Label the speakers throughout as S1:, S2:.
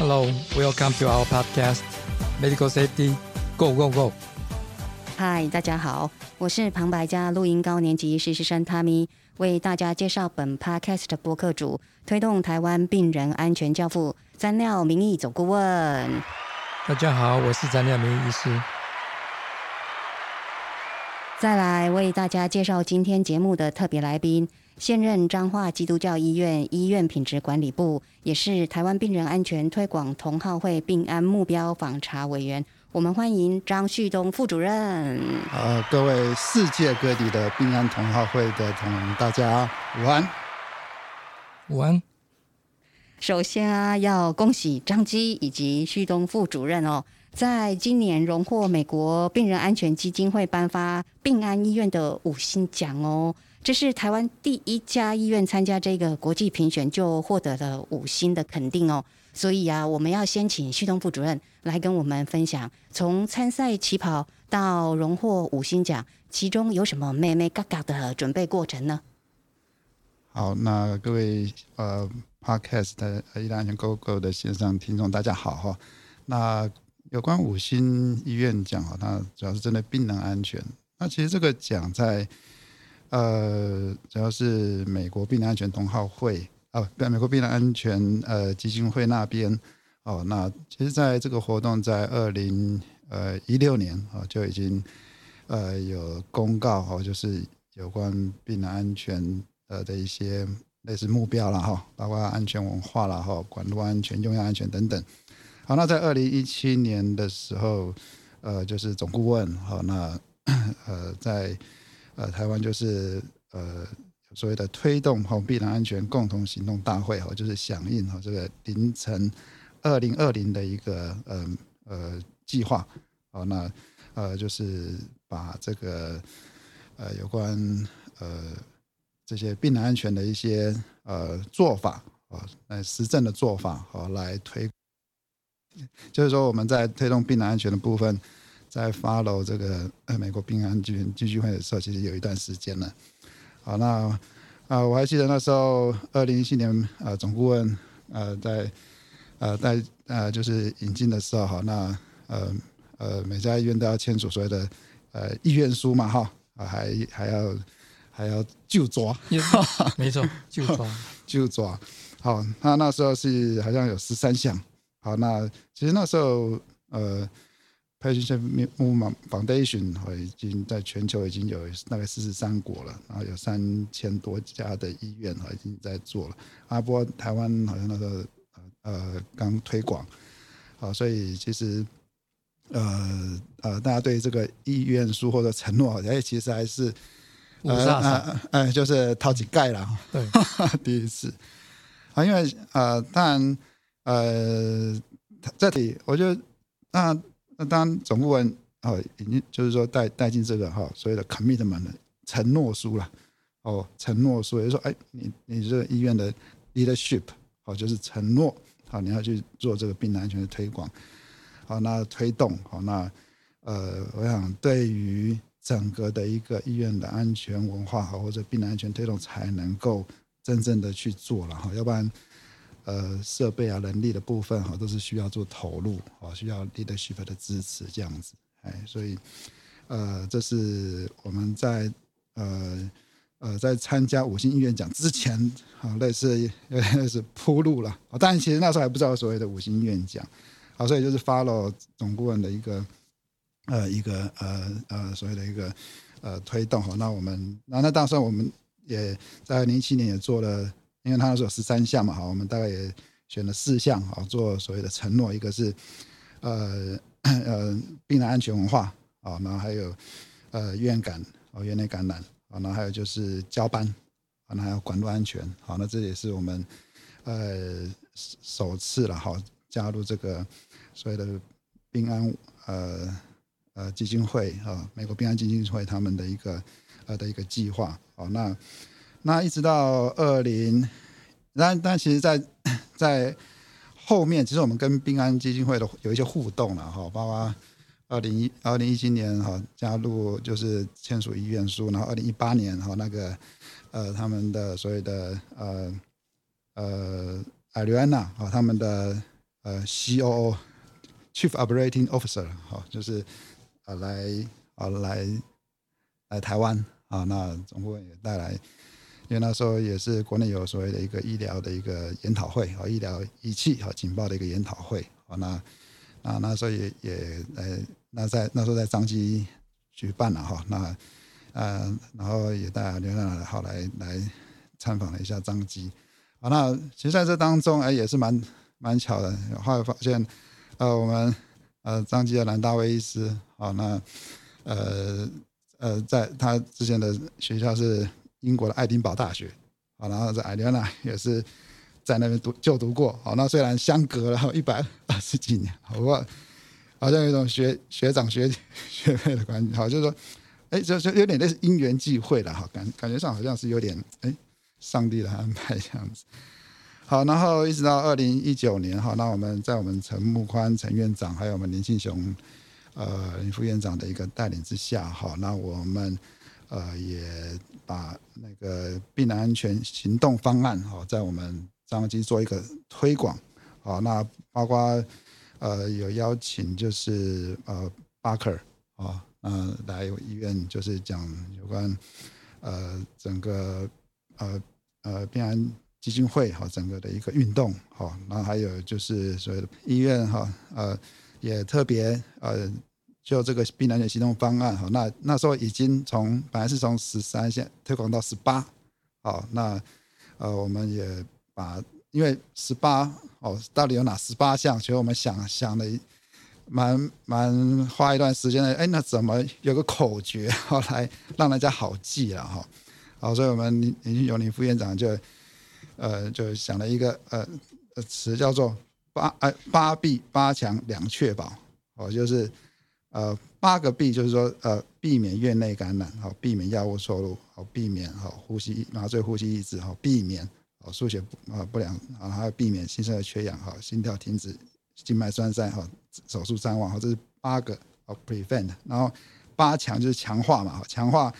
S1: Hello, welcome to our podcast, Medical Safety. Go, go, go.
S2: 嗨，大家好，我是旁白家录音高年级实习生 Tammy，为大家介绍本 podcast 的播客主，推动台湾病人安全教父，詹廖名义总顾问。
S1: 大家好，我是詹廖明医师。
S2: 再来为大家介绍今天节目的特别来宾，现任彰化基督教医院医院品质管理部，也是台湾病人安全推广同好会病安目标访查委员。我们欢迎张旭东副主任。
S3: 呃，各位世界各地的病安同好会的同仁，大家午安。
S1: 午安。
S2: 首先啊，要恭喜张基以及旭东副主任哦，在今年荣获美国病人安全基金会颁发病安医院的五星奖哦。这是台湾第一家医院参加这个国际评选就获得了五星的肯定哦。所以啊，我们要先请旭东副主任来跟我们分享，从参赛起跑到荣获五星奖，其中有什么妹妹嘎嘎的准备过程呢？
S3: 好，那各位呃，Podcast 的医疗安全 Go Go 的线上听众，大家好哈。那有关五星医院奖哈，它主要是针对病人安全。那其实这个奖在呃，主要是美国病人安全同好会。啊，在美国病人安全呃基金会那边哦，那其实在这个活动在二零呃一六年啊就已经呃有公告哈，就是有关病人安全呃的一些类似目标了哈，包括安全文化了哈，管路安全、用药安全等等。好，那在二零一七年的时候，呃，就是总顾问哈，那呃在呃台湾就是呃。所谓的推动哈病人安全共同行动大会哈，就是响应哈这个凌晨二零二零的一个呃呃计划哦，那呃就是把这个呃有关呃这些病人安全的一些呃做法啊，呃实证的做法好来推，就是说我们在推动病人安全的部分，在 follow 这个呃美国病人安全基金会的时候，其实有一段时间了。好，那啊，我还记得那时候，二零一七年，呃，总顾问，呃，在，呃，在，呃，就是引进的时候，好，那，呃，呃，每家医院都要签署所谓的，呃，意愿书嘛，哈，啊，还还要还要就抓，
S1: 没错，就抓，
S3: 就抓，好，那那时候是好像有十三项，好，那其实那时候，呃。Patient Movement Foundation 已经在全球已经有大概四十三国了，然后有三千多家的医院已经在做了。阿波台湾好像那个呃刚推广，好，所以其实呃呃大家对这个意愿书或者承诺，哎，其实还是
S1: 呃
S3: 呃就是掏井盖了。
S1: 对，
S3: 第一次啊，因为呃当然呃这里我觉得那。那当然，总顾问哦，已经就是说带带进这个哈所谓的 commitment 的承诺书了哦，承诺书也就是说，哎，你你这个医院的 leadership 好，就是承诺好，你要去做这个病人安全的推广，好，那推动好，那呃，我想对于整个的一个医院的安全文化好，或者病人安全推动才能够真正的去做了哈，要不然。呃，设备啊，能力的部分哈，都是需要做投入啊，需要 leadership 的支持这样子，哎，所以呃，这是我们在呃呃在参加五星医院奖之前啊，类似 类似铺路了啊，但其实那时候还不知道所谓的五星医院奖，好，所以就是 follow 总顾问的一个呃一个呃呃所谓的一个呃推动哈，那我们那那当时我们也在零七年也做了。因为他说有十三项嘛，哈，我们大概也选了四项，啊，做所谓的承诺，一个是呃 呃病人安全文化，啊，然后还有呃医院感，哦院内感染，啊，然后还有就是交班，啊，那还有管路安全，好，那这也是我们呃首次了，哈，加入这个所谓的病安呃呃基金会，啊，美国病安基金会他们的一个呃的一个计划，好，那。那一直到二零，但但其实，在 在后面，其实我们跟平安基金会的有一些互动了哈，包括二零一二零一七年哈加入就是签署意愿书，然后二零一八年哈那个呃他们的所谓的呃呃艾瑞安娜啊他们的呃 COO Chief Operating Officer 好，就是啊来啊来来台湾啊，那总顾问也带来，因为那时候也是国内有所谓的一个医疗的一个研讨会啊，医疗仪器和警报的一个研讨会啊，那那那时候也也呃那在那时候在张基举办了哈，那呃然后也带刘亮好来来参访了一下张基。啊，那其实在这当中，哎，也是蛮蛮巧的。后来发现，呃，我们呃张基的兰大卫医师，啊，那呃呃，在他之前的学校是英国的爱丁堡大学，啊，然后在艾莲娜也是在那边读就读过。好，那虽然相隔了一百二十几年，不过好像有一种学学长学学妹的关系。好，就是说，哎，就就有点类似因缘际会了，哈，感感觉上好像是有点哎。上帝的安排这样子，好，然后一直到二零一九年哈，那我们在我们陈木宽陈院长还有我们林庆雄呃林副院长的一个带领之下哈，那我们呃也把那个病人安全行动方案哈，在我们张基做一个推广，好，那包括呃有邀请就是呃巴克啊，嗯来医院就是讲有关呃整个呃。呃，病安基金会哈，整个的一个运动哈，然后还有就是所谓的医院哈，呃，也特别呃，就这个避难的行动方案哈，那那时候已经从本来是从十三线推广到十八，好，那呃，我们也把因为十八哦，到底有哪十八项？其实我们想想的蛮蛮花一段时间的，哎，那怎么有个口诀后来让大家好记了哈？好，所以我们林林永林副院长就，呃，就想了一个呃词叫做八呃八避八强两确保，哦，就是呃八个避，就是说呃避免院内感染，好避免药物错入，好避免好呼吸麻醉呼吸抑制，好避免好输血啊不良，啊还有避免新生儿缺氧，好心跳停止，静脉栓塞，好手术伤亡，好这是八个好 prevent，然后八强就是强化嘛，好强化。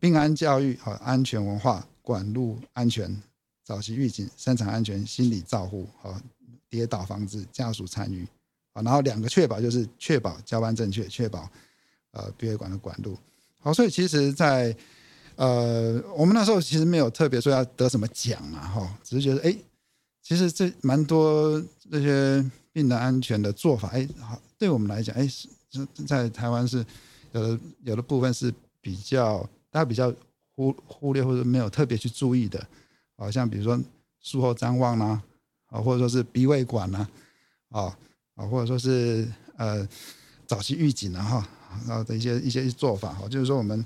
S3: 病安教育和安全文化、管路安全、早期预警、生产安全、心理照护和跌倒防治、家属参与然后两个确保就是确保交班正确，确保呃鼻胃管的管路好，所以其实，在呃我们那时候其实没有特别说要得什么奖啊，哈，只是觉得哎，其实这蛮多这些病人安全的做法，哎，好，对我们来讲，哎，是在台湾是有的有的部分是比较。大家比较忽忽略或者没有特别去注意的，好像比如说术后张望啦，啊，或者说是鼻胃管呐，啊，啊或者说是呃早期预警啊哈，然后的一些一些做法哈，就是说我们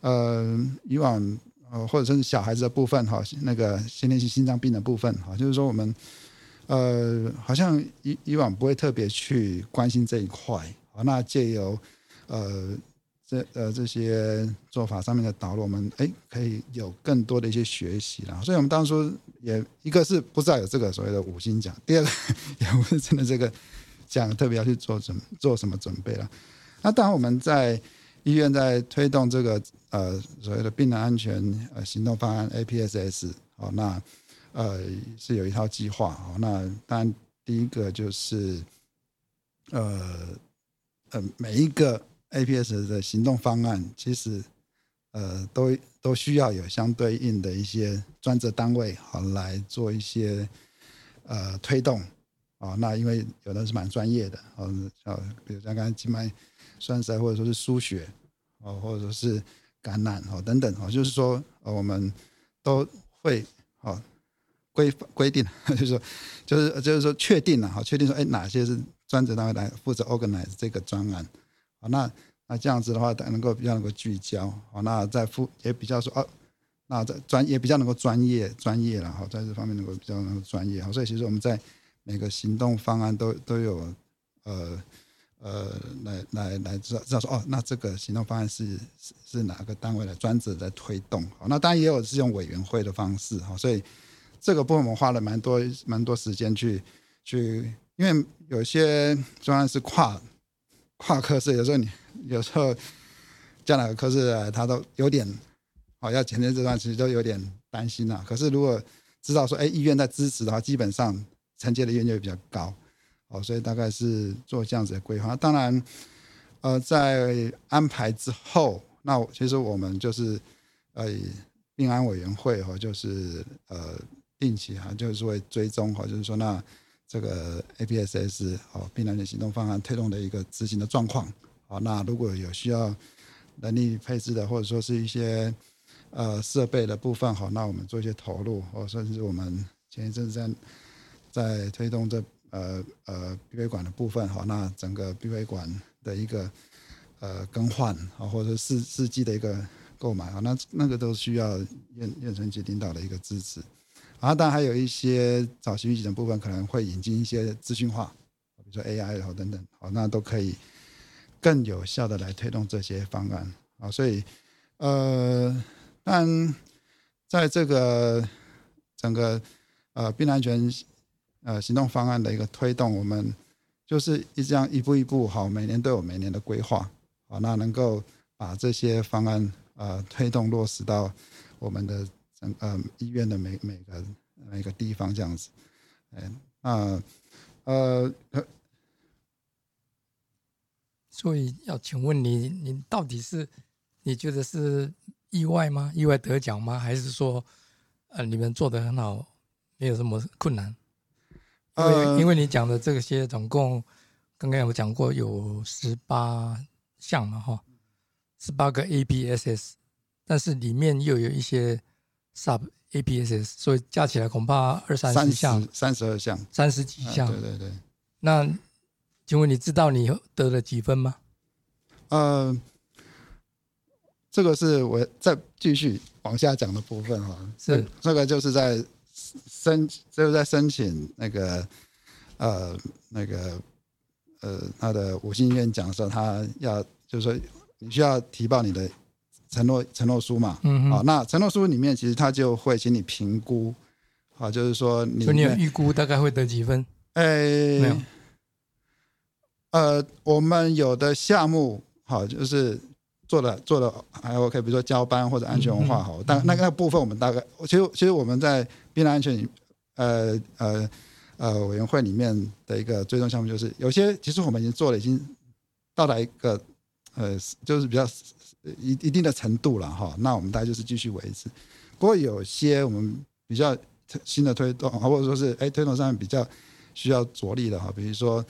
S3: 呃以往呃或者说是小孩子的部分哈，那个先天性心脏病的部分哈，就是说我们呃好像以以往不会特别去关心这一块，啊，那借由呃。这呃这些做法上面的导入，我们哎可以有更多的一些学习啦。所以我们当初也一个是不知道有这个所谓的五星奖，第二个 也不是真的这个这样特别要去做准做什么准备了。那当然我们在医院在推动这个呃所谓的病人安全呃行动方案 APSS 哦，那呃是有一套计划哦。那当然第一个就是呃呃每一个。APS 的行动方案其实，呃，都都需要有相对应的一些专责单位好来做一些呃推动啊。那因为有的是蛮专业的，嗯，像比如像刚才静脉栓塞或者说是输血哦，或者说是感染哦等等哦，就是说呃我们都会哦规规定，就是说就是就是说确定了哈，确定说哎哪些是专职单位来负责 organize 这个专案。那那这样子的话，能够比较能够聚焦，好，那在负也比较说哦，那在专也比较能够专业专业了，哈，在这方面能够比较能够专业，好，所以其实我们在每个行动方案都都有呃呃来来来知道知道说哦，那这个行动方案是是是哪个单位来专职在推动，那当然也有是用委员会的方式，哈，所以这个部分我们花了蛮多蛮多时间去去，因为有些专案是跨。跨科室有时候你有时候叫哪个科室，他都有点好要前面这段其实都有点担心呐。可是如果知道说，哎，医院在支持的话，基本上承接的医院就比较高。哦，所以大概是做这样子的规划。当然，呃，在安排之后，那其实我们就是呃，病安委员会哈，就是呃，定期哈，就是会追踪哈，就是说那这个 APSS 哦，病安的行动方案推动的一个执行的状况。好，那如果有需要能力配置的，或者说是一些呃设备的部分，好，那我们做一些投入，或甚至我们前一阵子在在推动这呃呃闭会馆的部分，好，那整个闭会馆的一个呃更换啊，或者四四季的一个购买啊，那那个都需要院院层级领导的一个支持。啊，当然还有一些早期预警的部分，可能会引进一些资讯化，比如说 AI 好等等，好，那都可以。更有效的来推动这些方案啊，所以呃，但在这个整个呃病安全呃行动方案的一个推动，我们就是一这样一步一步好，每年都有每年的规划啊，那能够把这些方案呃推动落实到我们的整呃医院的每每个每个地方这样子，哎，那呃。
S1: 所以要请问你，你到底是你觉得是意外吗？意外得奖吗？还是说，呃，你们做的很好，没有什么困难？呃，因为你讲的这些总共，刚刚有讲过有十八项嘛，哈，十八个 ABSS，但是里面又有一些 Sub ABSS，所以加起来恐怕二三十项，
S3: 三十二项，
S1: 三十几项。
S3: 对对对，
S1: 那。请问你知道你得了几分吗？
S3: 呃，这个是我再继续往下讲的部分哈。
S1: 是
S3: 这个就是在申，就是在申请那个呃那个呃他的五星医院讲的时候，他要就是说你需要提报你的承诺承诺书嘛。嗯。好，那承诺书里面其实他就会请你评估，好，就是说你
S1: 你有预估大概会得几分？
S3: 哎，
S1: 没有。
S3: 呃，我们有的项目好，就是做的做的还 OK，比如说交班或者安全文化好，但那个部分我们大概，其实其实我们在病人安全呃呃呃委员会里面的一个追踪项目，就是有些其实我们已经做了，已经到达一个呃就是比较一一定的程度了哈，那我们大概就是继续维持。不过有些我们比较新的推动，或者说是哎推动上面比较需要着力的哈，比如说。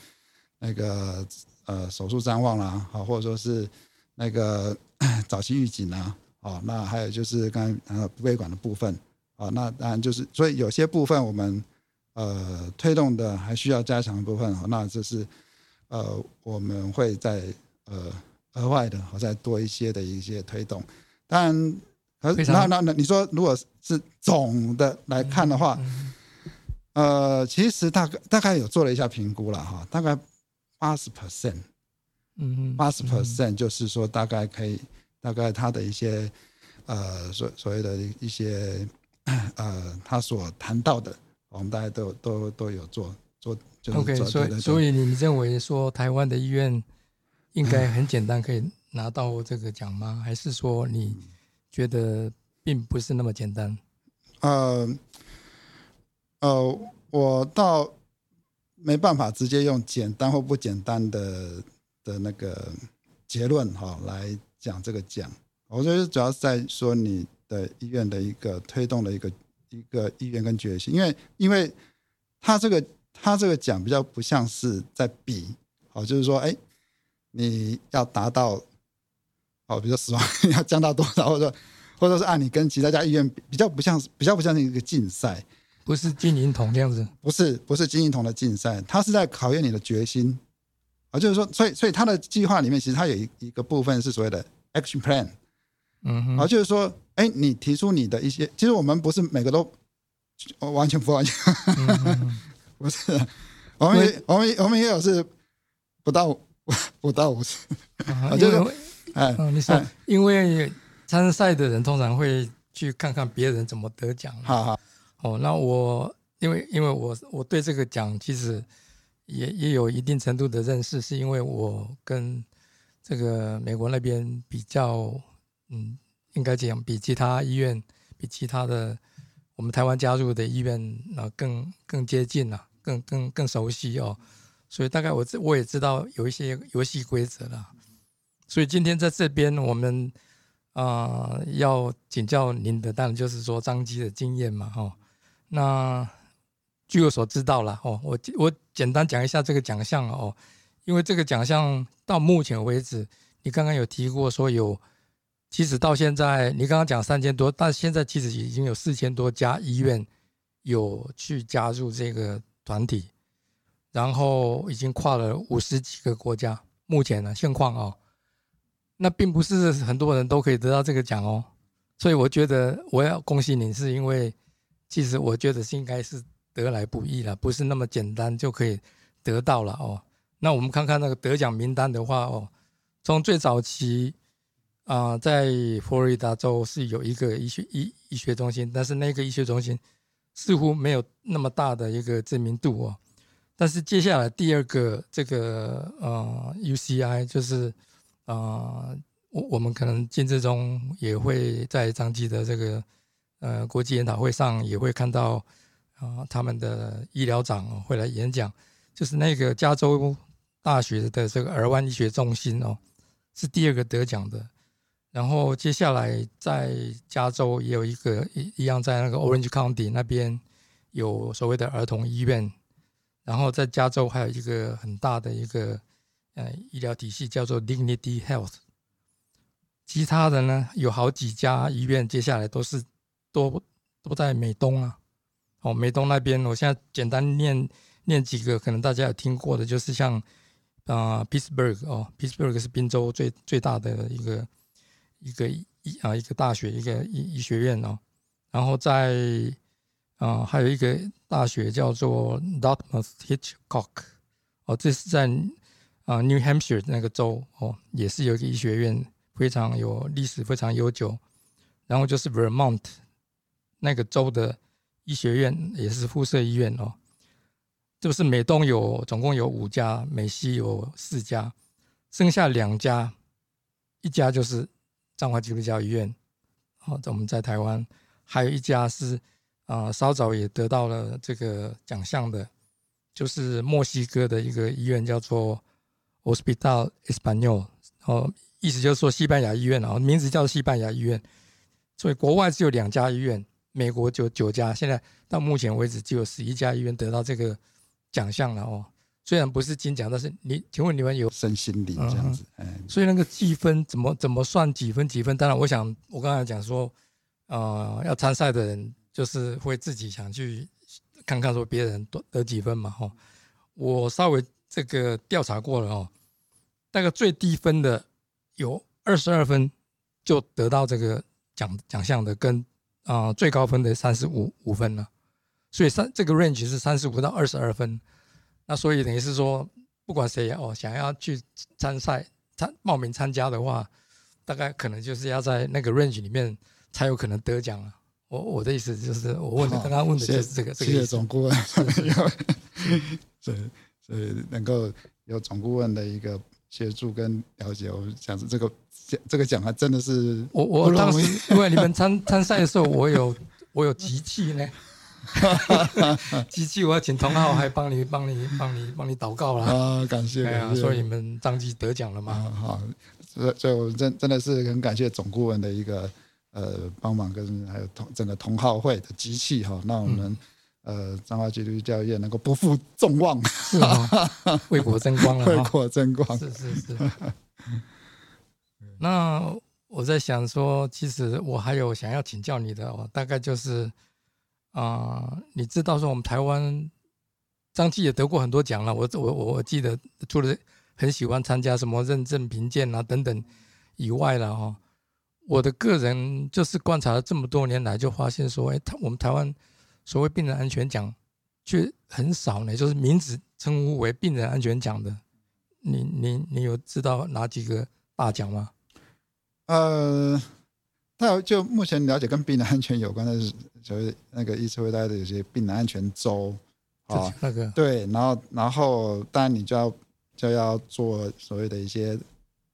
S3: 那个呃手术张望啦，好，或者说是那个 早期预警啊，哦，那还有就是刚才呃微管的部分，啊，那当然就是所以有些部分我们呃推动的还需要加强的部分，哦，那这是呃我们会在呃额外的好再多一些的一些推动，当然，那那那你说如果是总的来看的话，呃，其实大概大概有做了一下评估了哈，大概。八十 percent，嗯，八十 percent 就是说大概可以，大概他的一些呃所所谓的一些呃他所谈到的，我们大家都都都有做做。
S1: 就 OK，所以所以你认为说台湾的医院应该很简单可以拿到这个奖吗？还是说你觉得并不是那么简单？
S3: 呃呃，我倒。没办法直接用简单或不简单的的那个结论哈来讲这个奖，我觉得主要是在说你的医院的一个推动的一个一个意愿跟决心，因为因为他这个他这个奖比较不像是在比，好就是说哎你要达到哦比如说死亡 要降到多少，或者或者是按你跟其他家医院比较不像比较不像是一个竞赛。
S1: 不是金银铜这样子，
S3: 不是不是金银铜的竞赛，它是在考验你的决心啊，就是说，所以所以他的计划里面其实他有一一个部分是所谓的 action plan，嗯，啊，就是说，哎，你提出你的一些，其实我们不是每个都完全不完全，不是，我们也我们我们也有是不到 不到五十，啊
S1: 就是，哎，你说，因为参赛的人通常会去看看别人怎么得奖，
S3: 好好。
S1: 哦，那我因为因为我我对这个奖其实也也有一定程度的认识，是因为我跟这个美国那边比较，嗯，应该讲比其他医院，比其他的我们台湾加入的医院啊更更接近了，更更更熟悉哦，所以大概我知我也知道有一些游戏规则了。所以今天在这边我们啊要请教您的，当然就是说张机的经验嘛，哈。那据我所知道了，哦，我我简单讲一下这个奖项哦，因为这个奖项到目前为止，你刚刚有提过说有，其实到现在你刚刚讲三千多，但现在其实已经有四千多家医院有去加入这个团体，然后已经跨了五十几个国家。目前呢现况哦，那并不是很多人都可以得到这个奖哦，所以我觉得我要恭喜你，是因为其实我觉得是应该是。得来不易了，不是那么简单就可以得到了哦。那我们看看那个得奖名单的话哦，从最早期啊，在佛罗里达州是有一个医学医医学中心，但是那个医学中心似乎没有那么大的一个知名度哦。但是接下来第二个这个呃 UCI 就是啊，我我们可能金志中也会在张记的这个呃国际研讨会上也会看到。啊，他们的医疗长会来演讲，就是那个加州大学的这个尔湾医学中心哦，是第二个得奖的。然后接下来在加州也有一个一一样，在那个 Orange County 那边有所谓的儿童医院。然后在加州还有一个很大的一个呃医疗体系叫做 Dignity Health。其他的呢有好几家医院，接下来都是都都在美东啊。哦，梅东那边，我现在简单念念几个，可能大家有听过的，就是像啊，Pittsburgh 哦，Pittsburgh 是宾州最最大的一个一个医啊一个大学，一个医医学院哦。然后在啊，还有一个大学叫做 Dartmouth Hitchcock 哦，这是在啊 New Hampshire 那个州哦，也是有一个医学院，非常有历史，非常悠久。然后就是 Vermont 那个州的。医学院也是附设医院哦，就是美东有总共有五家，美西有四家，剩下两家，一家就是彰化基督教医院，好，我们在台湾，还有一家是啊，稍早也得到了这个奖项的，就是墨西哥的一个医院，叫做 Hospital Espanol，哦，意思就是说西班牙医院啊，名字叫西班牙医院，所以国外只有两家医院。美国就九家，现在到目前为止就有十一家医院得到这个奖项了哦。虽然不是金奖，但是你请问你们有
S3: 身心理这样子？哎，
S1: 所以那个积分怎么怎么算几分几分？当然，我想我刚才讲说，呃，要参赛的人就是会自己想去看看说别人得得几分嘛哈。我稍微这个调查过了哦，大概最低分的有二十二分就得到这个奖奖项的跟。啊，最高分的三十五五分了，所以三这个 range 是三十五到二十二分，那所以等于是说，不管谁哦想要去参赛参报名参加的话，大概可能就是要在那个 range 里面才有可能得奖了。我我的意思就是，我问的刚刚问的就是这个这个
S3: 谢谢总顾问，所以所以能够有总顾问的一个协助跟了解，我想是这个。这个奖还真的是
S1: 我我当时因为你们参参赛的时候，我有 我有集气呢，集气我要请同号还帮你帮你帮你帮你祷告了
S3: 啊，感谢，
S1: 哎所以你们张继得奖了嘛，
S3: 好，所以所以我真真的是很感谢总顾问的一个呃帮忙跟还有同整个同好会的机器哈，那我们呃彰化基督教业能够不负众望，
S1: 是啊，为国争光了，
S3: 为国争光，
S1: 是是是。那我在想说，其实我还有想要请教你的哦，大概就是啊，你知道说我们台湾张继也得过很多奖了，我我我记得除了很喜欢参加什么认证评鉴啊等等以外了哈，我的个人就是观察了这么多年来，就发现说，哎，他我们台湾所谓病人安全奖却很少呢，就是名字称呼为病人安全奖的，你你你有知道哪几个大奖吗？
S3: 呃，那就目前了解跟病人安全有关的是，所谓那个医师会带的有些病人安全周
S1: 啊，那个
S3: 对，然后然后当然你就要就要做所谓的一些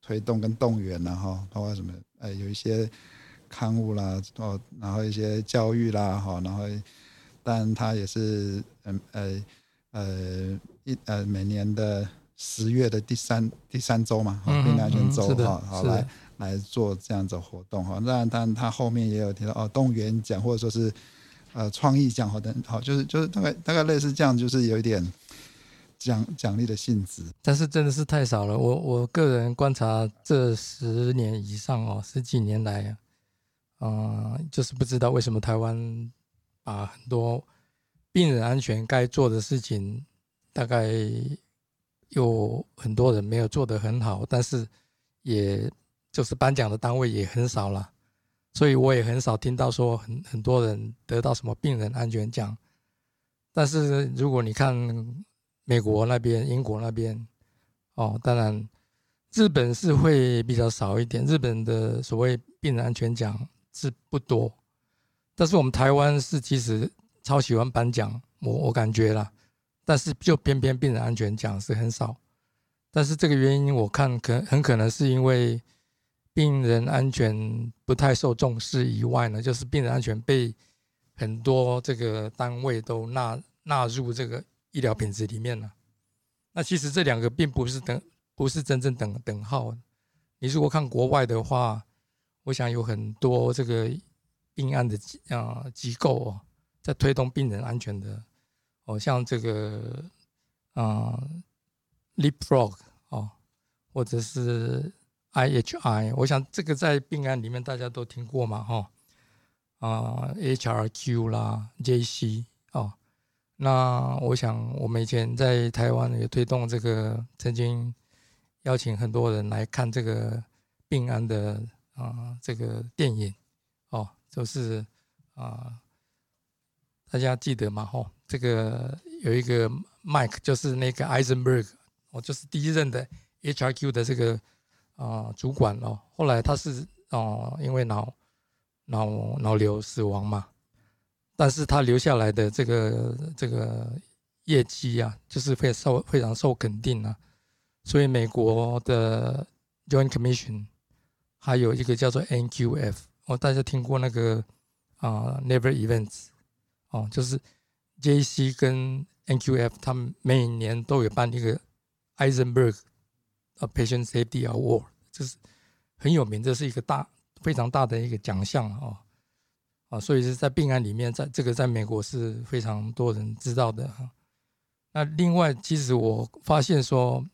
S3: 推动跟动员然后包括什么呃有一些刊物啦哦，然后一些教育啦哈，然后但他也是嗯呃呃一呃每年的十月的第三第三周嘛，哈
S1: 嗯
S3: 病人安全周
S1: 嗯是的
S3: 哈，好
S1: 是
S3: 来来做这样子活动哈。那当然他后面也有提到哦，动员奖或者说是呃创意奖好等好，就是就是大概大概类似这样，就是有一点奖奖励的性质。
S1: 但是真的是太少了。我我个人观察这十年以上哦，十几年来，嗯、就是不知道为什么台湾把很多病人安全该做的事情，大概有很多人没有做得很好，但是也就是颁奖的单位也很少了，所以我也很少听到说很很多人得到什么病人安全奖。但是如果你看美国那边、英国那边，哦，当然日本是会比较少一点，日本的所谓病人安全奖是不多，但是我们台湾是其实超喜欢颁奖，我我感觉啦，但是就偏偏病人安全奖是很少，但是这个原因我看可很可能是因为病人安全不太受重视以外呢，就是病人安全被很多这个单位都纳纳入这个医疗品质里面了。那其实这两个并不是等，不是真正等等号。你如果看国外的话，我想有很多这个病案的机啊、机构哦，在推动病人安全的哦，像这个啊、Leapfrog 哦，或者是 IHI，我想这个在病案里面大家都听过嘛，哈、啊、HRQ 啦，JC 哦，那我想我们以前在台湾也推动这个，曾经邀请很多人来看这个病案的啊、这个电影，就是啊、大家记得吗？吼、这个有一个 Mike，就是那个 Eisenberg，哦，就是第一任的 HRQ 的这个啊、主管哦，后来他是哦、因为脑脑脑瘤死亡嘛，但是他留下来的这个这个业绩啊，就是非受非常受肯定啊，所以美国的 Joint Commission 还有一个叫做 NQF，哦，大家听过那个啊、Never Events 哦，就是 JC 跟 NQF 他们每年都有办一个 Eisenberg 呃 Patient Safety Award，就是很有名，这是一个大非常大的一个奖项哦。啊，所以是在病案里面，在这个在美国是非常多人知道的哈。那另外，其实我发现说，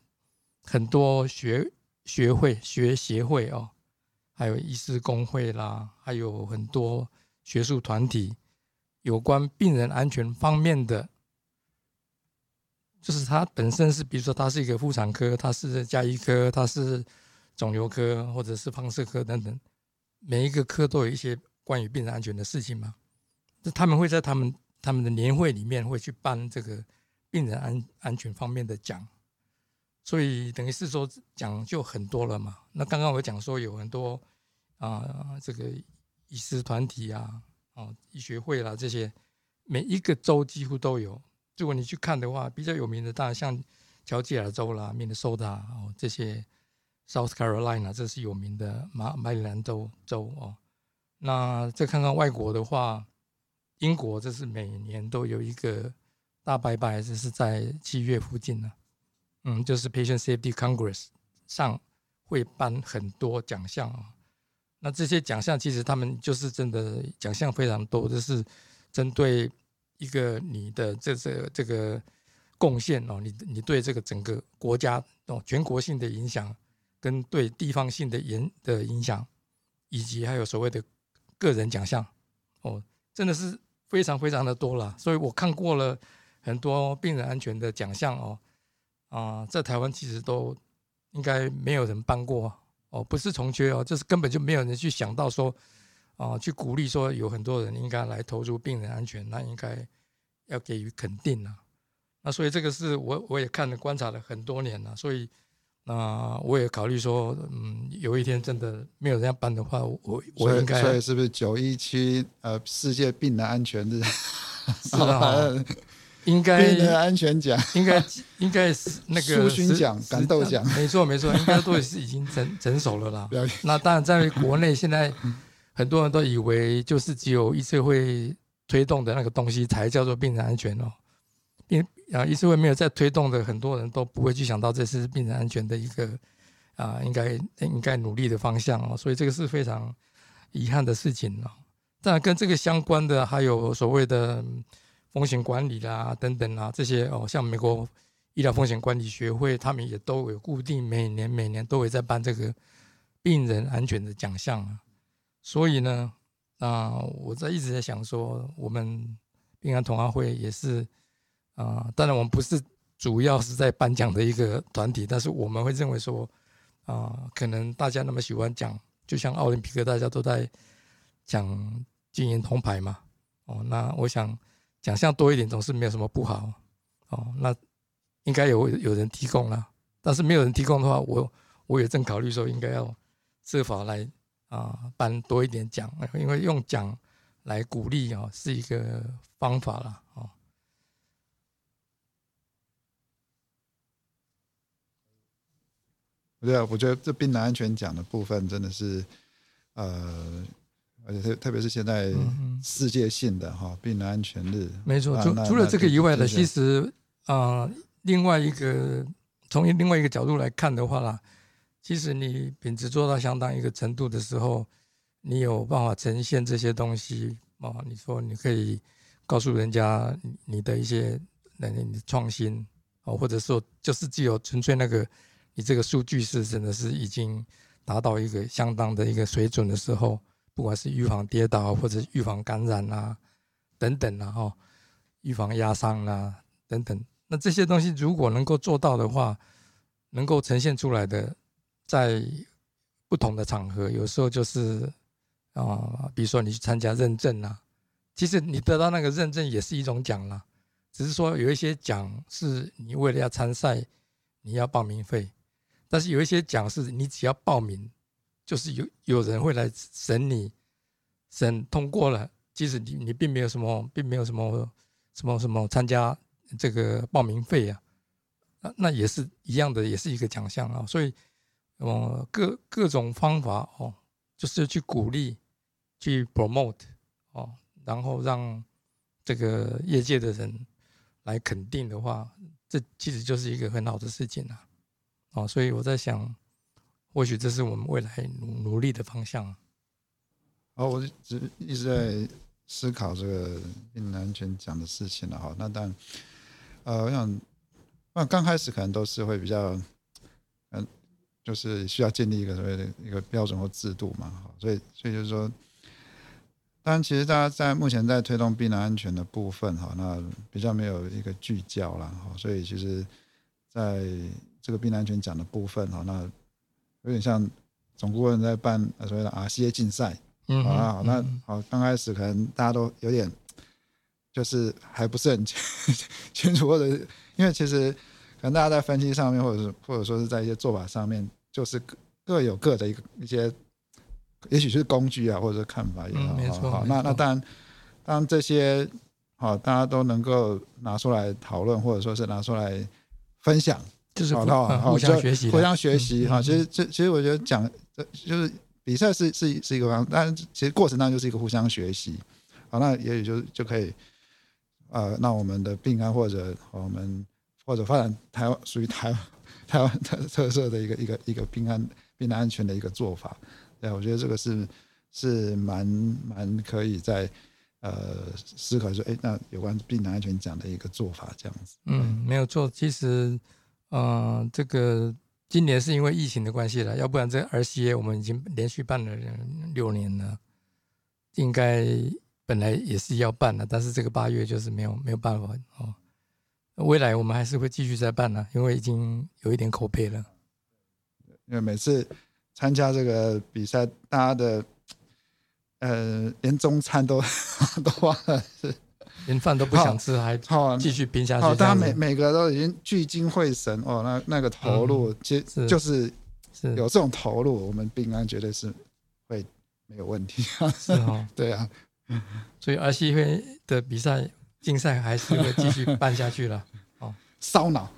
S1: 很多学学会、学协会哦，还有医师工会啦，还有很多学术团体，有关病人安全方面的，就是它本身是，比如说它是一个妇产科，它是加医科，它是肿瘤科，或者是放射科等等，每一个科都有一些关于病人安全的事情嘛。那他们会在他们他们的年会里面会去办这个病人安安全方面的奖，所以等于是说讲就很多了嘛。那刚刚我讲说有很多啊、这个医师团体啊，哦医学会啦这些，每一个州几乎都有。如果你去看的话，比较有名的当然像乔治亚州啦、明尼苏达哦这些，South Carolina 这是有名的马马里兰州州哦。那再看看外国的话，英国这是每年都有一个大拜拜，这是在七月附近呢、嗯，就是 Patient Safety Congress 上会颁很多奖项啊。那这些奖项其实他们就是真的奖项非常多，就是针对一个你的这这这个贡献哦，你你对这个整个国家哦全国性的影响，跟对地方性的影的影响，以及还有所谓的个人奖项哦，真的是非常非常的多了。所以我看过了很多病人安全的奖项哦，啊、在台湾其实都应该没有人搬过哦，不是重缺哦，就是根本就没有人去想到说啊、去鼓励说有很多人应该来投入病人安全，那应该要给予肯定啊。那所以这个是我我也看了观察了很多年了，所以那、我也考虑说，嗯，有一天真的没有人要办的话，我我应该
S3: 所以是不是九一七呃世界病人安全日？
S1: 是啊，应该
S3: 安全奖，
S1: 应该应该是那个
S3: 苏勋奖感动奖
S1: 没错没错，应该都是已经成成熟了啦。那当然，在国内现在很多人都以为就是只有医社会推动的那个东西才叫做病人安全哦，病啊，医师会没有在推动的，很多人都不会去想到这是病人安全的一个啊，应该应该努力的方向哦。所以这个是非常遗憾的事情哦。当然，跟这个相关的还有所谓的风险管理啦等等啊，这些哦，像美国医疗风险管理学会，他们也都有固定每年每年都会在办这个病人安全的奖项啊。所以呢，啊，我在一直在想说，我们病安同行会也是啊，当然我们不是主要是在颁奖的一个团体，但是我们会认为说，啊，可能大家那么喜欢讲，就像奥林匹克，大家都在。讲金银铜牌嘛，哦，那我想奖项多一点总是没有什么不好，哦，那应该有有人提供了，但是没有人提供的话，我我也正考虑说应该要设法来啊颁多一点奖，因为用奖来鼓励啊是一个方法了，哦。
S3: 对啊，我觉得这槟榔安全奖的部分真的是呃。而且特特别是现在世界性的哈病人安全日，
S1: 没错。除除了这个以外的，其实啊，另外一个从另外一个角度来看的话啦，其实你品质做到相当一个程度的时候，你有办法呈现这些东西啊。你说你可以告诉人家你的一些那你的创新哦，或者说就是只有纯粹那个你这个数据是真的是已经达到一个相当的一个水准的时候。不管是预防跌倒，或者预防感染啊，等等啊，哈，预防压伤啊，等等，那这些东西如果能够做到的话，能够呈现出来的，在不同的场合，有时候就是啊，比如说你去参加认证啊，其实你得到那个认证也是一种奖啦，只是说有一些奖是你为了要参赛，你要报名费，但是有一些奖是你只要报名。就是有有人会来审你，审通过了，即使你你并没有什么，并没有什么什么什么参加这个报名费啊，那那也是一样的，也是一个奖项啊。所以，哦，各各种方法哦，就是去鼓励，去 promote 哦，然后让这个业界的人来肯定的话，这其实就是一个很好的事情啊。哦，所以我在想。或许这是我们未来努努力的方向。
S3: 哦，我只一直在思考这个病人安全讲的事情了哈。那但呃，我想，那刚开始可能都是会比较，嗯，就是需要建立一个所谓的一个标准或制度嘛哈。所以，所以就是说，当然，其实大家在目前在推动病人安全的部分哈，那比较没有一个聚焦了哈。所以，其实在这个病人安全讲的部分哈，那有点像总顾问在办所谓的 RCA 竞赛，嗯，好，那好，刚开始可能大家都有点就是还不是很 清楚，或者因为其实可能大家在分析上面，或者是或者说是在一些做法上面，就是各各有各的一个一些，也许是工具啊，或者是看法也好，
S1: 没错。
S3: 好，那那当然，当这些好大家都能够拿出来讨论，或者说是拿出来分享。
S1: 就是互相学习，
S3: 互相学习哈。其实这其实我觉得讲，就是比赛是是是一个方，但是其实过程当中就是一个互相学习。好，那也许就就可以，呃，那我们的病安或者我们或者发展台湾属于台湾台湾特特色的一个一个一个病安病安安全的一个做法。对，我觉得这个是是蛮蛮可以在呃思考说，哎，那有关病人安全讲的一个做法这样子。
S1: 嗯，没有错，其实。嗯，这个今年是因为疫情的关系了，要不然这 RCA 我们已经连续办了六年了，应该本来也是要办的，但是这个八月就是没有没有办法哦。未来我们还是会继续再办呢，因为已经有一点口碑了。
S3: 因为每次参加这个比赛，大家的呃连中餐都 都忘了是。
S1: 连饭都不想吃，还继续拼下去。
S3: 好，大家每每个都已经聚精会神哦，那那个投入，其实就是有这种投入，我们病安绝对是会没有问题。
S1: 是哦，
S3: 对啊，
S1: 所以 R C 会的比赛竞赛还是会继续办下去了。哦，
S3: 烧脑。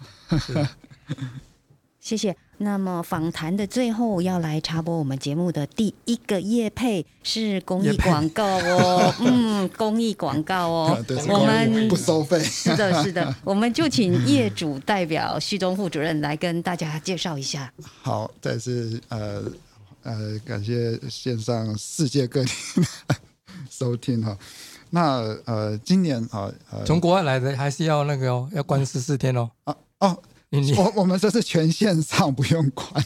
S2: 谢谢。那么访谈的最后要来插播我们节目的第一个业配是公益广告哦，嗯，公益广告哦 我们
S3: 不收费。
S2: 是的，是的，我们就请业主代表旭东副主任来跟大家介绍一下。
S3: 好，再次呃呃感谢线上世界各地的收听哈。那呃今年啊呃
S1: 从国外来的还是要那个哦，要关十四天哦。
S3: 啊哦，我我们这是全线上不用管，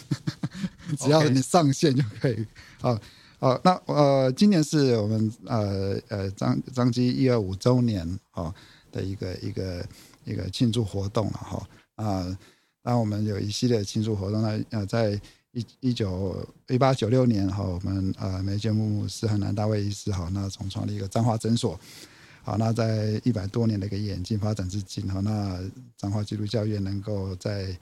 S3: 只要你上线就可以。好，好，那呃，今年是我们呃呃张张基一二五周年哈、的一个一个一个庆祝活动了哈啊，那我们有一系列的庆祝活动呢，呃，在一一九一八九六年哈，我们呃梅杰牧师和南大卫医师哈，那重创了一个彰化诊所。好，那在一百多年的一个演进发展至今，哈，那彰化基督教院能够在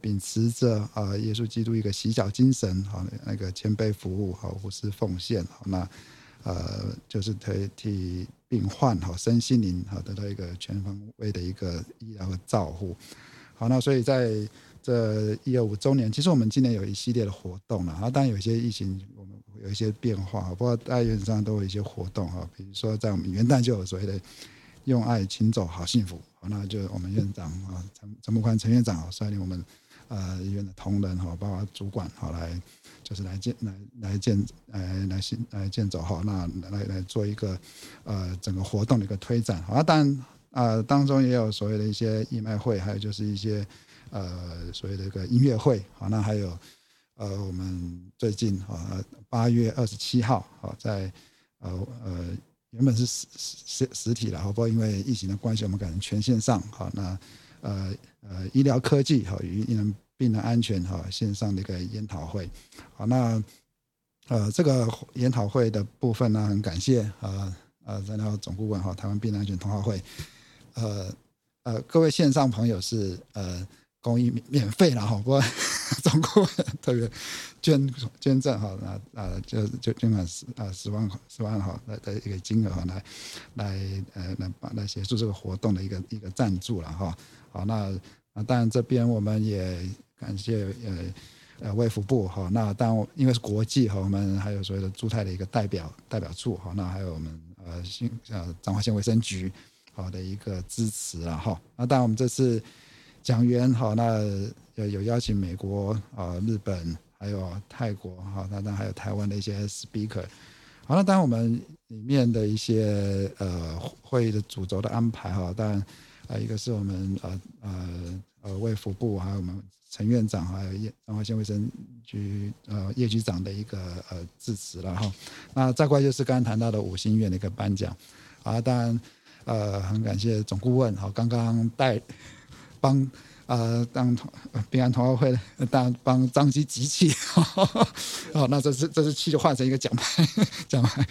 S3: 秉持着啊、耶稣基督一个洗脚精神，哈那个谦卑服务，好无私奉献，好那呃就是替替病患好身心灵哈得到一个全方位的一个医疗和照护。好，那所以在这一二五周年，其实我们今年有一系列的活动了，然后当然有些疫情我们有一些变化，不过大院上都有一些活动哈，比如说在我们元旦就有所谓的用爱请走好幸福，那就我们院长啊陈陈木宽陈院长啊率领我们呃医院的同仁哈，包括主管好来就是来见来来见来来行来见走哈，那来来做一个呃整个活动的一个推展，好，那当然呃当中也有所谓的一些义卖会，还有就是一些呃所谓的一个音乐会，好，那还有。呃，我们最近啊，八月二十七号啊，在呃呃，原本是实实实体了，好，不过因为疫情的关系，我们改成全线上。好，那呃呃，医疗科技好与病人病人安全哈线上的一个研讨会。好，那呃这个研讨会的部分呢，很感谢呃呃，然后总顾问哈，台湾病人安全同好会，呃呃，各位线上朋友是呃。公益免费了哈，不过 总顾问特别捐捐赠哈，那啊就就捐款十啊十万十万哈的的一个金额哈，来来呃来帮来协助这个活动的一个一个赞助了哈。好，那那当然这边我们也感谢呃呃卫福部哈，那当然因为是国际哈，我们还有所谓的驻泰的一个代表代表处哈，那还有我们呃新呃彰化县卫生局好的一个支持了哈。那当然我们这次。讲员好，那有有邀请美国啊、日本还有泰国哈，那当然还有台湾的一些 speaker。好，那当然我们里面的一些呃会议的主轴的安排哈，当然啊一个是我们呃呃呃卫福部还有我们陈院长还有叶彰化县卫生局呃叶局长的一个呃致辞了哈。那再过来就是刚刚谈到的五星院的一个颁奖啊，当然呃很感谢总顾问好刚刚带。帮呃当同平安同好会当帮张基集气，哦，那这是这是气就换成一个奖牌奖牌。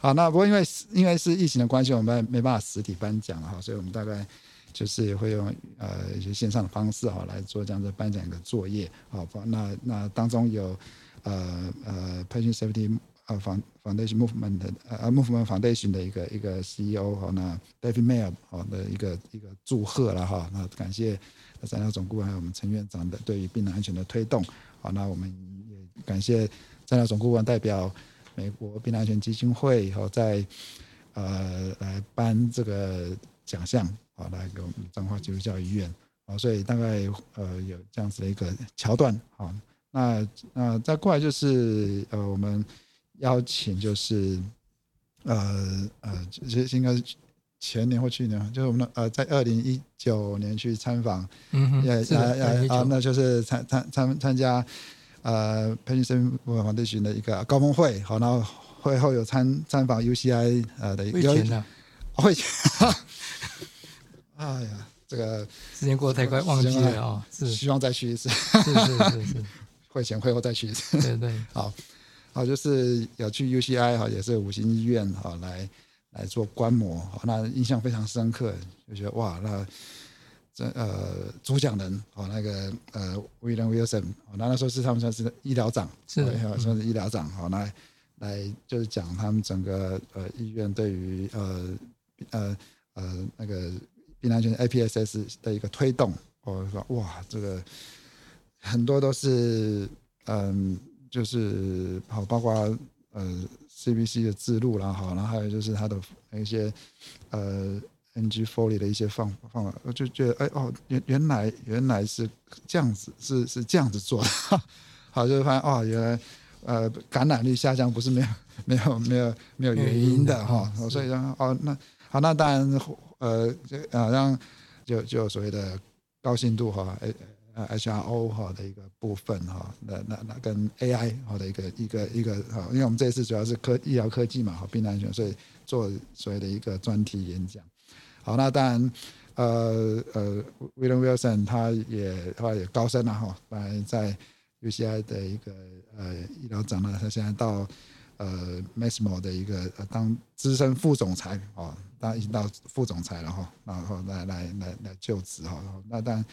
S3: 好，那不过因为因为是疫情的关系，我们没办法实体颁奖了哈，所以我们大概就是会用呃一些线上的方式哈来做这样的颁奖一个作业。好，那那当中有呃呃培训 Safety 呃 Foundation Movement 呃 Movement Foundation 的一个一个 CEO 哈，那 David Mayer 好的一个一个祝贺了哈，那感谢三料总顾问还有我们陈院长的对于病人安全的推动，好，那我们也感谢三料总顾问代表美国病人安全基金会好在呃来颁这个奖项，好来给我们彰化基督教医院，好，所以大概呃有这样子的一个桥段，好，那那再过来就是呃我们。邀请就是，呃呃，其实应该是前年或去年，就是我们呃在二零一九年去参访，
S1: 嗯哼，
S3: 也
S1: 是
S3: 啊啊，那就是参参参参加呃培训生文化队群的一个高峰会，好，然后会后有参参访 UCI 呃的一个
S1: 会前呢，
S3: 会前，哎呀，这个
S1: 时间过得太快，忘记了啊，是是。
S3: 希望再去一次，
S1: 是是是，
S3: 会前会后再去一次。
S1: 对对，
S3: 好，好，就是有去 UCI 哈，也是五星医院哈来来做观摩，好，那印象非常深刻，就觉得哇，那这呃主讲人哦，那个呃 William Wilson，哦，那那时候是他们算是医疗长，
S1: 是
S3: 算是医疗长，好，来来就是讲他们整个呃医院对于呃呃呃那个病安全 APSS 的一个推动，我说哇，这个。很多都是嗯，就是好，包括呃 CBC 的字录啦，好，然后还有就是它的那些呃 NG Foley 的一些放放法，我就觉得哎哦，原原来原来是这样子，是是这样子做的，好，就发现哦，原来呃感染率下降不是没有没有没有没有原因的哈，所以说哦那好，那当然呃这啊让就就所谓的高信度哈，哎。HRO 哈的一个部分哈，那那那跟 AI 好的一个一个一个哈，因为我们这次主要是科医疗科技嘛，哈，病人安全，所以做所谓的一个专题演讲。好，那当然，呃呃，William Wilson 他也他也高升了哈，本来在 UCI 的一个呃医疗长呢，他现在到呃 m a s m o 的一个当资深副总裁啊，当然已经到副总裁了哈，然后来来来来就职哈，那当然。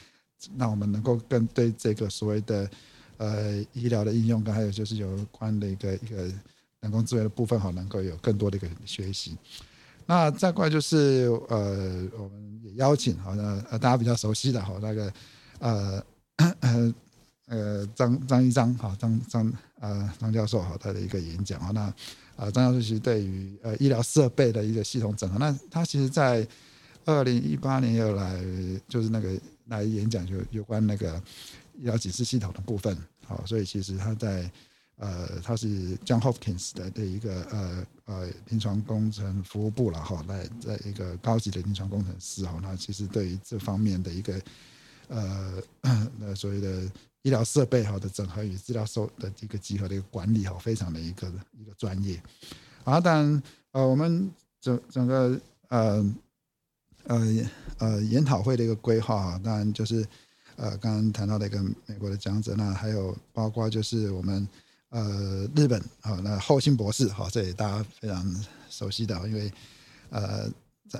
S3: 那我们能够更对这个所谓的呃医疗的应用，跟还有就是有关的一个一个人工智能的部分，哈，能够有更多的一个学习。那再过来就是呃，我们也邀请好像呃大家比较熟悉的哈那个呃 呃呃张张一章哈张张呃张教授哈他的一个演讲啊，那啊张教授其实对于呃医疗设备的一个系统整合，那他其实在二零一八年又来就是那个。来演讲就有关那个医疗警示系统的部分，好，所以其实他在呃，他是 John Hopkins 的的一个呃呃临床工程服务部了哈，来在一个高级的临床工程师哈，那其实对于这方面的一个呃 那所谓的医疗设备哈的整合与资料收的一个集合的一个管理哈，非常的一个一个专业，啊，当然呃我们整整个呃。呃呃，研讨会的一个规划啊，当然就是呃刚刚谈到的一个美国的讲者，那还有包括就是我们呃日本啊，那后信博士哈，这也大家非常熟悉的，因为呃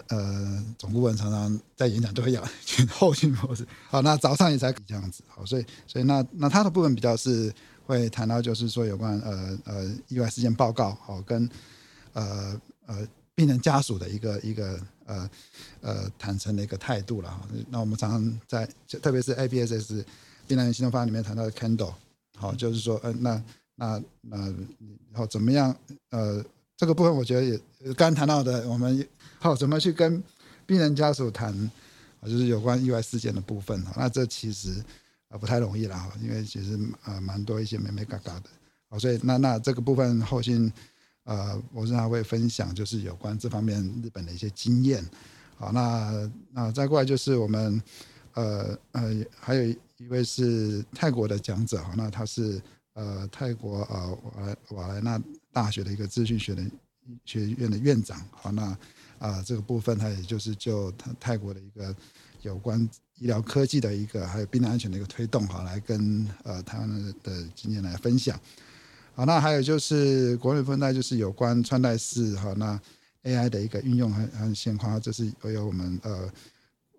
S3: 呃总顾问常常在演讲都会讲后信博士，好，那早上也才这样子，好，所以所以那那他的部分比较是会谈到就是说有关呃呃意外事件报告，好跟呃呃。病人家属的一个一个呃呃坦诚的一个态度了哈。那我们常常在特别是 ABSS 病人行动方案里面谈到的 Candle，好，就是说，嗯，那那那然后怎么样？呃，这个部分我觉得也刚谈到的，我们好怎么去跟病人家属谈啊，就是有关意外事件的部分哈。那这其实啊不太容易了哈，因为其实啊蛮多一些美美嘎嘎的，好，所以那那这个部分后续。呃，我经常会分享，就是有关这方面日本的一些经验。好，那那再过来就是我们，呃呃，还有一位是泰国的讲者，哈，那他是呃泰国呃瓦瓦莱纳大学的一个资讯学的学院的院长，好，那啊这个部分他也就是就他泰国的一个有关医疗科技的一个还有病人安全的一个推动，好，来跟呃台湾的经验来分享。好，那还有就是国内分带，就是有关穿戴式哈，那 AI 的一个运用和和现况，这是由我们呃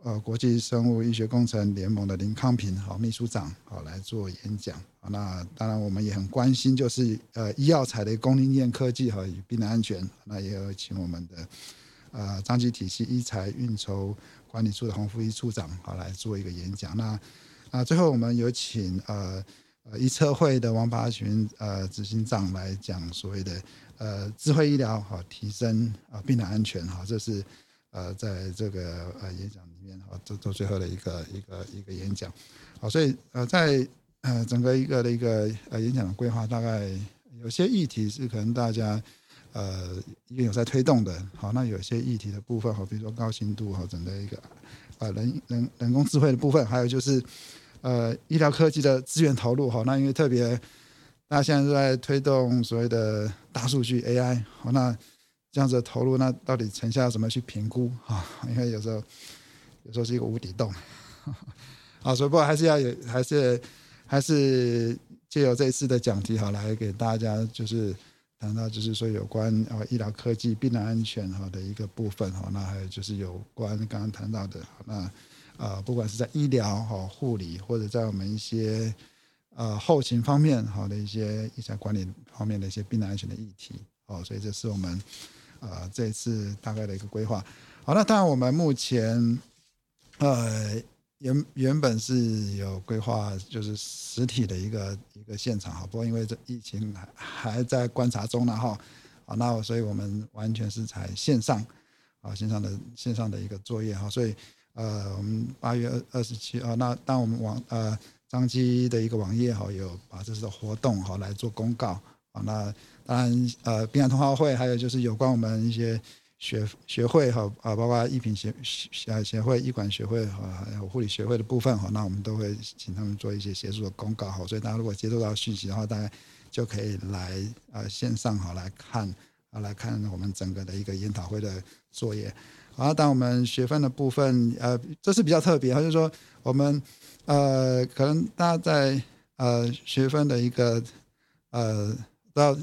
S3: 呃国际生物医学工程联盟的林康平好秘书长好来做演讲。好，那当然我们也很关心，就是呃医药材的供应链科技和与病人安全，那也有请我们的呃张吉体系医材运筹管理处的洪福一处长好来做一个演讲。那那最后我们有请呃。呃，医测会的王八群呃执行长来讲所谓的呃智慧医疗哈，提升啊病人安全哈，这是呃在这个呃演讲里面哈做做最后的一个一个一个演讲，好，所以呃在呃整个一个的一个呃演讲的规划，大概有些议题是可能大家呃也有在推动的，好，那有些议题的部分好，比如说高精度哈，整个一个呃人人人工智慧的部分，还有就是。呃，医疗科技的资源投入哈，那因为特别，大家现在都在推动所谓的大数据 AI，好，那这样子的投入，那到底成效怎么去评估啊？因为有时候有时候是一个无底洞，好，所以不过还是要有，还是还是借由这一次的讲题哈，来给大家就是谈到就是说有关啊医疗科技、病人安全哈的一个部分哈，那还有就是有关刚刚谈到的那。呃，不管是在医疗哈、护理，或者在我们一些呃后勤方面好的一些医材管理方面的一些病人安全的议题，哦，所以这是我们呃这一次大概的一个规划。好，那当然我们目前呃原原本是有规划，就是实体的一个一个现场哈，不过因为这疫情还还在观察中呢哈，啊，那所以我们完全是采线上啊线上的线上的一个作业哈，所以呃，我们八月二二十七啊，那当我们网呃张机的一个网页哈，有把这次活动哈来做公告啊，那当然呃，滨海通号会还有就是有关我们一些。学学会哈啊，包括医品协协协会、医管学会哈，还有护理学会的部分哈，那我们都会请他们做一些协助的公告哈。所以大家如果接触到讯息的话，大家就可以来呃线上哈来看啊来看我们整个的一个研讨会的作业。好，当我们学分的部分呃，这是比较特别，就是说我们呃可能大家在呃学分的一个呃到。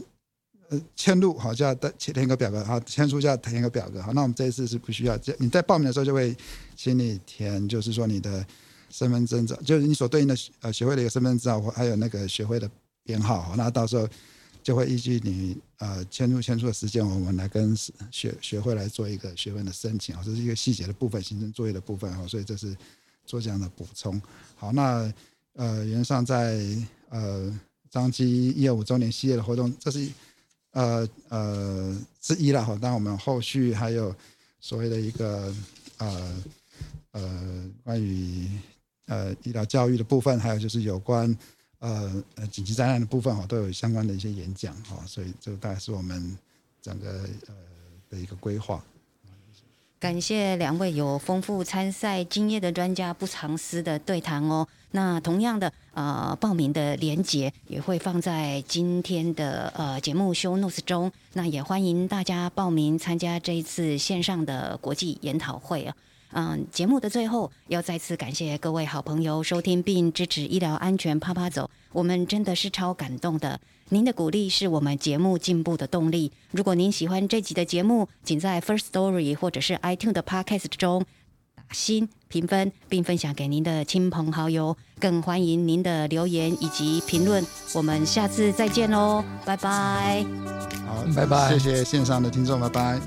S3: 迁入好就要填填个表格，好迁出就要填一个表格，好，那我们这一次是不需要，你在报名的时候就会请你填，就是说你的身份证照，就是你所对应的呃学会的一个身份证照，还有那个学会的编号，那到时候就会依据你呃迁入迁出的时间，我们来跟学学会来做一个学分的申请，啊，这是一个细节的部分，行政作业的部分，哈，所以这是做这样的补充。好，那呃原上在呃张基一二五周年系列的活动，这是。呃呃之一了哈，当然我们后续还有所谓的一个呃呃关于呃医疗教育的部分，还有就是有关呃呃紧急灾难的部分哈，都有相关的一些演讲哈，所以这个大概是我们整个呃的一个规划。
S2: 感谢两位有丰富参赛经验的专家不藏私的对谈哦。那同样的，呃，报名的连结也会放在今天的呃节目 show notes 中。那也欢迎大家报名参加这一次线上的国际研讨会啊。嗯，节目的最后要再次感谢各位好朋友收听并支持医疗安全啪啪走，我们真的是超感动的。您的鼓励是我们节目进步的动力。如果您喜欢这集的节目，请在 First Story 或者是 iTunes 的 Podcast 中打新评分，并分享给您的亲朋好友。更欢迎您的留言以及评论。我们下次再见喽，拜拜。
S3: 好，
S1: 拜拜。
S3: 谢谢线上的听众，拜拜。